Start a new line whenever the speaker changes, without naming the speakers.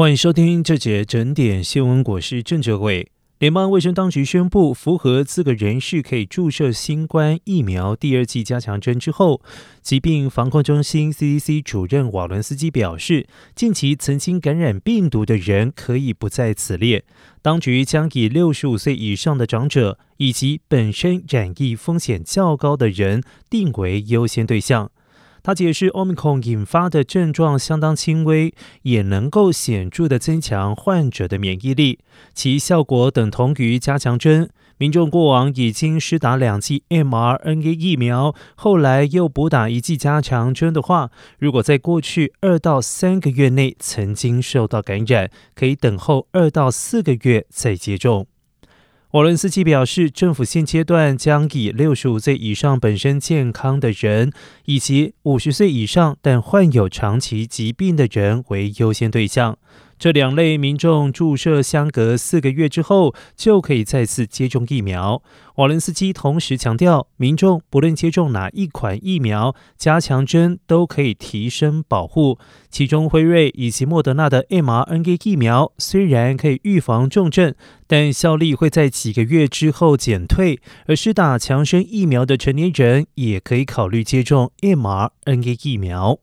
欢迎收听这节整点新闻。我是郑哲伟。联邦卫生当局宣布，符合资格人士可以注射新冠疫苗第二剂加强针之后，疾病防控中心 （CDC） 主任瓦伦斯基表示，近期曾经感染病毒的人可以不在此列。当局将以六十五岁以上的长者以及本身染疫风险较高的人定为优先对象。他解释，Omicron 引发的症状相当轻微，也能够显著的增强患者的免疫力，其效果等同于加强针。民众过往已经施打两剂 mRNA 疫苗，后来又补打一剂加强针的话，如果在过去二到三个月内曾经受到感染，可以等候二到四个月再接种。沃伦斯基表示，政府现阶段将以六十五岁以上本身健康的人，以及五十岁以上但患有长期疾病的人为优先对象。这两类民众注射相隔四个月之后就可以再次接种疫苗。瓦伦斯基同时强调，民众不论接种哪一款疫苗，加强针都可以提升保护。其中，辉瑞以及莫德纳的 mRNA 疫苗虽然可以预防重症，但效力会在几个月之后减退。而施打强生疫苗的成年人也可以考虑接种 mRNA 疫苗。